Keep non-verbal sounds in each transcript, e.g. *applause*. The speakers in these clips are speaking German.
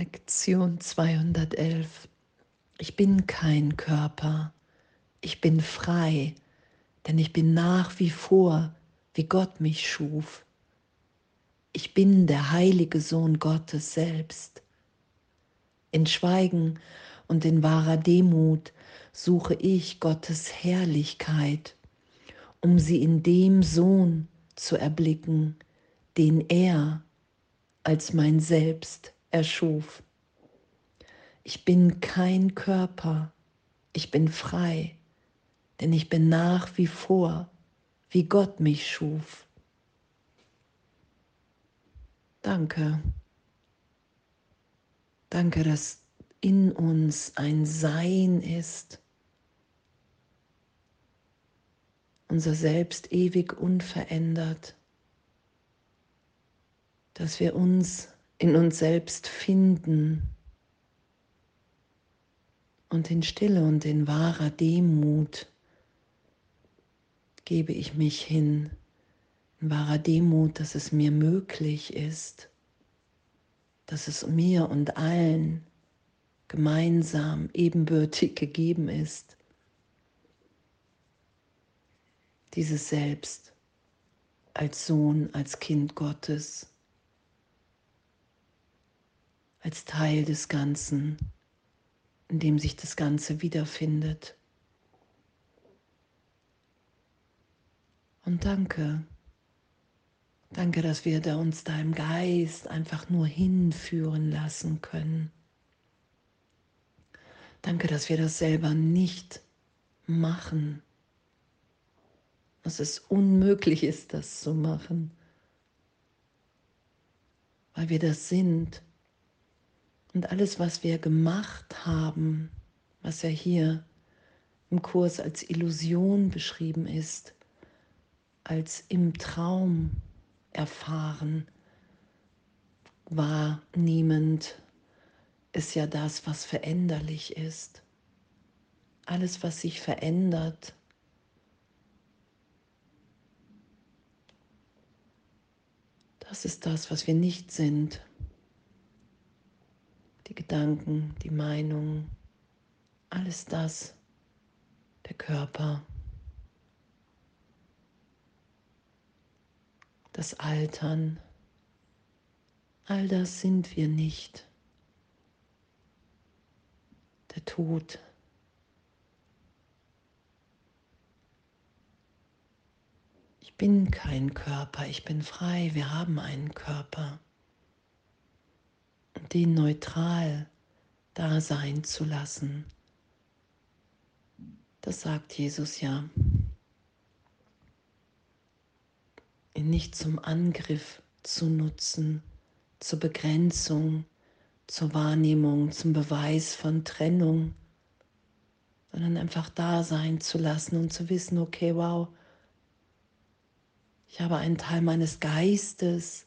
Lektion 211. Ich bin kein Körper, ich bin frei, denn ich bin nach wie vor, wie Gott mich schuf. Ich bin der heilige Sohn Gottes selbst. In Schweigen und in wahrer Demut suche ich Gottes Herrlichkeit, um sie in dem Sohn zu erblicken, den er als mein Selbst erschuf. Ich bin kein Körper, ich bin frei, denn ich bin nach wie vor, wie Gott mich schuf. Danke. Danke, dass in uns ein Sein ist, unser Selbst ewig unverändert, dass wir uns in uns selbst finden und in Stille und in wahrer Demut gebe ich mich hin, in wahrer Demut, dass es mir möglich ist, dass es mir und allen gemeinsam ebenbürtig gegeben ist, dieses Selbst als Sohn, als Kind Gottes, als Teil des Ganzen in dem sich das Ganze wiederfindet. Und danke, danke, dass wir da uns da im Geist einfach nur hinführen lassen können. Danke, dass wir das selber nicht machen, dass es unmöglich ist, das zu machen, weil wir das sind und alles, was wir gemacht haben, was ja hier im Kurs als Illusion beschrieben ist, als im Traum erfahren, wahrnehmend, ist ja das, was veränderlich ist. Alles, was sich verändert, das ist das, was wir nicht sind Gedanken, die Meinungen, alles das, der Körper, das Altern, all das sind wir nicht. Der Tod. Ich bin kein Körper, ich bin frei, wir haben einen Körper den neutral da sein zu lassen. Das sagt Jesus ja. Ihn nicht zum Angriff zu nutzen, zur Begrenzung, zur Wahrnehmung, zum Beweis von Trennung, sondern einfach da sein zu lassen und zu wissen, okay, wow, ich habe einen Teil meines Geistes,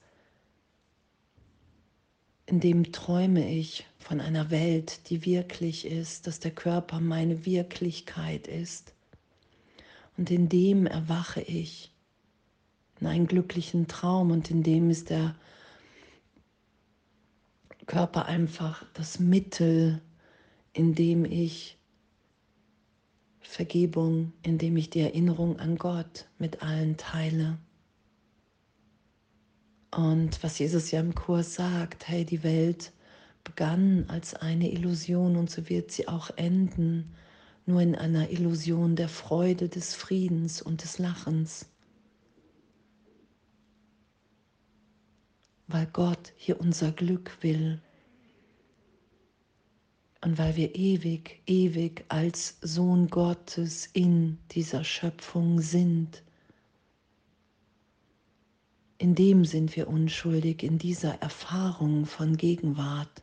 in dem träume ich von einer Welt, die wirklich ist, dass der Körper meine Wirklichkeit ist. Und in dem erwache ich in einen glücklichen Traum und in dem ist der Körper einfach das Mittel, in dem ich Vergebung, in dem ich die Erinnerung an Gott mit allen teile. Und was Jesus ja im Kurs sagt, hey, die Welt begann als eine Illusion und so wird sie auch enden, nur in einer Illusion der Freude, des Friedens und des Lachens. Weil Gott hier unser Glück will und weil wir ewig, ewig als Sohn Gottes in dieser Schöpfung sind in dem sind wir unschuldig, in dieser Erfahrung von Gegenwart.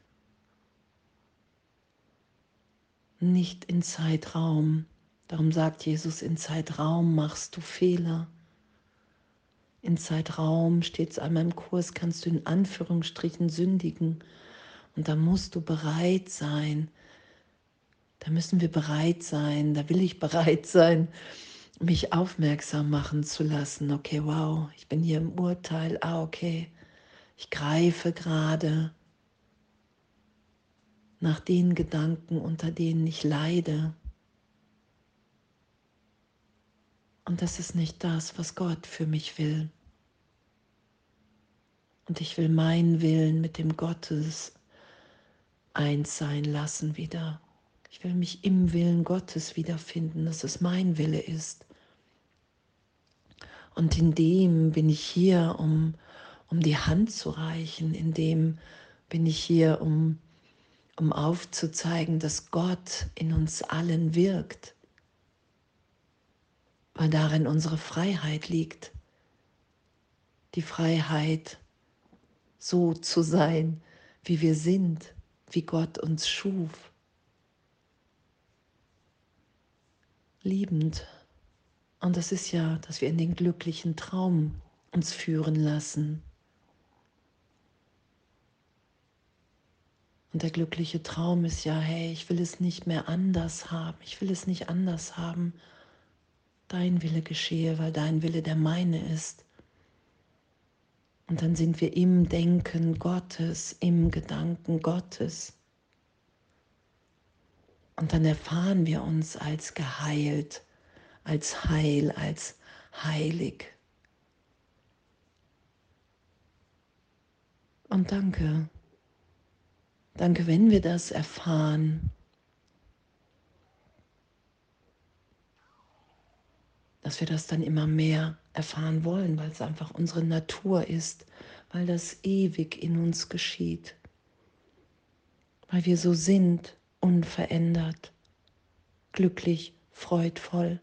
Nicht in Zeitraum. Darum sagt Jesus, in Zeitraum machst du Fehler. In Zeitraum steht es einmal im Kurs, kannst du in Anführungsstrichen sündigen. Und da musst du bereit sein. Da müssen wir bereit sein. Da will ich bereit sein, mich aufmerksam machen zu lassen. Okay, wow, ich bin hier im Urteil. Ah, okay, ich greife gerade nach den Gedanken, unter denen ich leide. Und das ist nicht das, was Gott für mich will. Und ich will meinen Willen mit dem Gottes eins sein lassen wieder. Ich will mich im Willen Gottes wiederfinden, dass es mein Wille ist. Und in dem bin ich hier, um, um die Hand zu reichen, in dem bin ich hier, um, um aufzuzeigen, dass Gott in uns allen wirkt, weil darin unsere Freiheit liegt. Die Freiheit, so zu sein, wie wir sind, wie Gott uns schuf. Liebend. Und das ist ja, dass wir in den glücklichen Traum uns führen lassen. Und der glückliche Traum ist ja, hey, ich will es nicht mehr anders haben. Ich will es nicht anders haben. Dein Wille geschehe, weil dein Wille der meine ist. Und dann sind wir im Denken Gottes, im Gedanken Gottes. Und dann erfahren wir uns als geheilt, als heil, als heilig. Und danke. Danke, wenn wir das erfahren, dass wir das dann immer mehr erfahren wollen, weil es einfach unsere Natur ist, weil das ewig in uns geschieht, weil wir so sind, unverändert, glücklich, freudvoll,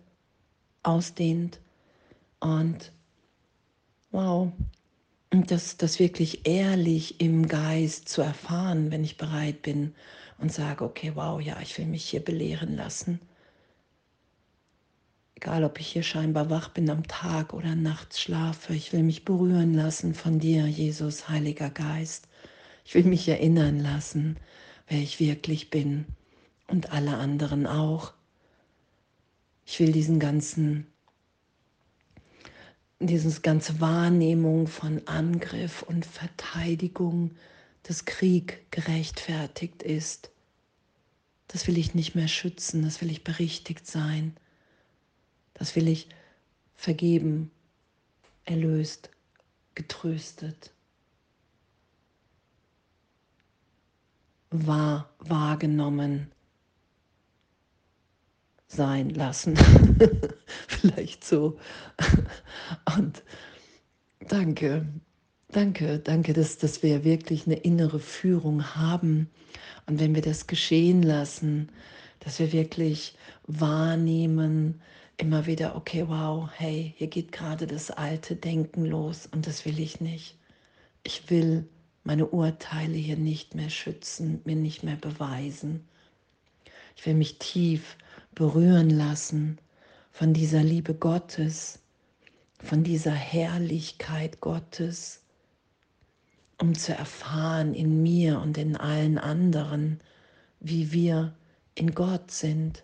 ausdehnt und wow, und das, das wirklich ehrlich im Geist zu erfahren, wenn ich bereit bin und sage, okay, wow, ja, ich will mich hier belehren lassen Egal, ob ich hier scheinbar wach bin am Tag oder nachts schlafe, ich will mich berühren lassen von dir, Jesus, Heiliger Geist. Ich will mich erinnern lassen, wer ich wirklich bin und alle anderen auch. Ich will diesen ganzen, diese ganze Wahrnehmung von Angriff und Verteidigung, dass Krieg gerechtfertigt ist, das will ich nicht mehr schützen, das will ich berichtigt sein. Das will ich vergeben, erlöst, getröstet, wahr, wahrgenommen sein lassen. *laughs* Vielleicht so. *laughs* Und danke, danke, danke, dass, dass wir wirklich eine innere Führung haben. Und wenn wir das geschehen lassen, dass wir wirklich wahrnehmen, immer wieder, okay, wow, hey, hier geht gerade das alte Denken los und das will ich nicht. Ich will meine Urteile hier nicht mehr schützen, mir nicht mehr beweisen. Ich will mich tief berühren lassen von dieser Liebe Gottes, von dieser Herrlichkeit Gottes, um zu erfahren in mir und in allen anderen, wie wir in Gott sind,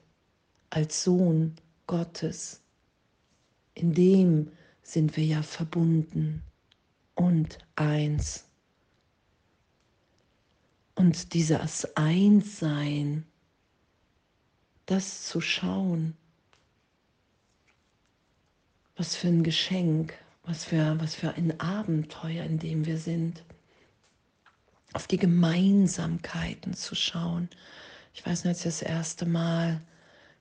als Sohn Gottes. In dem sind wir ja verbunden und eins. Und dieses Einssein, das zu schauen, was für ein Geschenk, was für, was für ein Abenteuer, in dem wir sind, auf die Gemeinsamkeiten zu schauen. Ich weiß nicht, als ich das erste Mal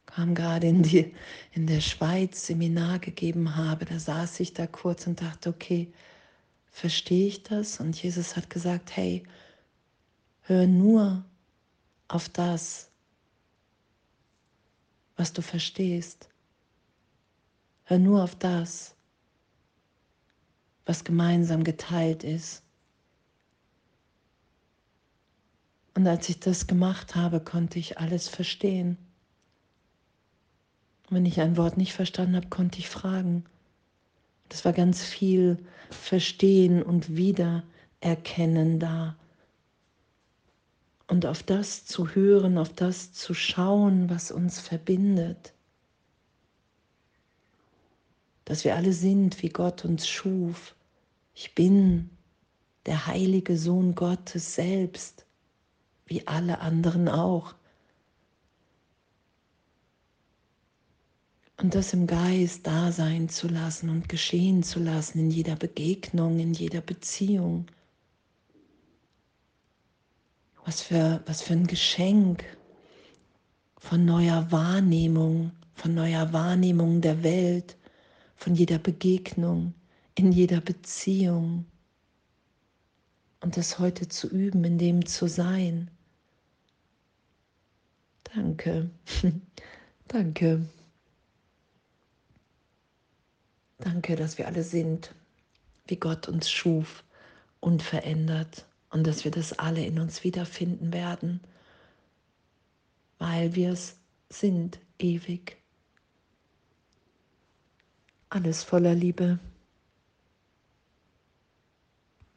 kam gerade in, die, in der Schweiz Seminar gegeben habe, da saß ich da kurz und dachte, okay, verstehe ich das? Und Jesus hat gesagt, hey, hör nur auf das, was du verstehst. Hör nur auf das, was gemeinsam geteilt ist. Und als ich das gemacht habe, konnte ich alles verstehen. Wenn ich ein Wort nicht verstanden habe, konnte ich fragen. Das war ganz viel Verstehen und Wiedererkennen da. Und auf das zu hören, auf das zu schauen, was uns verbindet. Dass wir alle sind, wie Gott uns schuf. Ich bin der heilige Sohn Gottes selbst, wie alle anderen auch. Und das im Geist da sein zu lassen und geschehen zu lassen in jeder Begegnung, in jeder Beziehung. Was für, was für ein Geschenk von neuer Wahrnehmung, von neuer Wahrnehmung der Welt, von jeder Begegnung, in jeder Beziehung. Und das heute zu üben, in dem zu sein. Danke. *laughs* Danke. Danke, dass wir alle sind, wie Gott uns schuf, unverändert und dass wir das alle in uns wiederfinden werden, weil wir es sind ewig. Alles voller Liebe.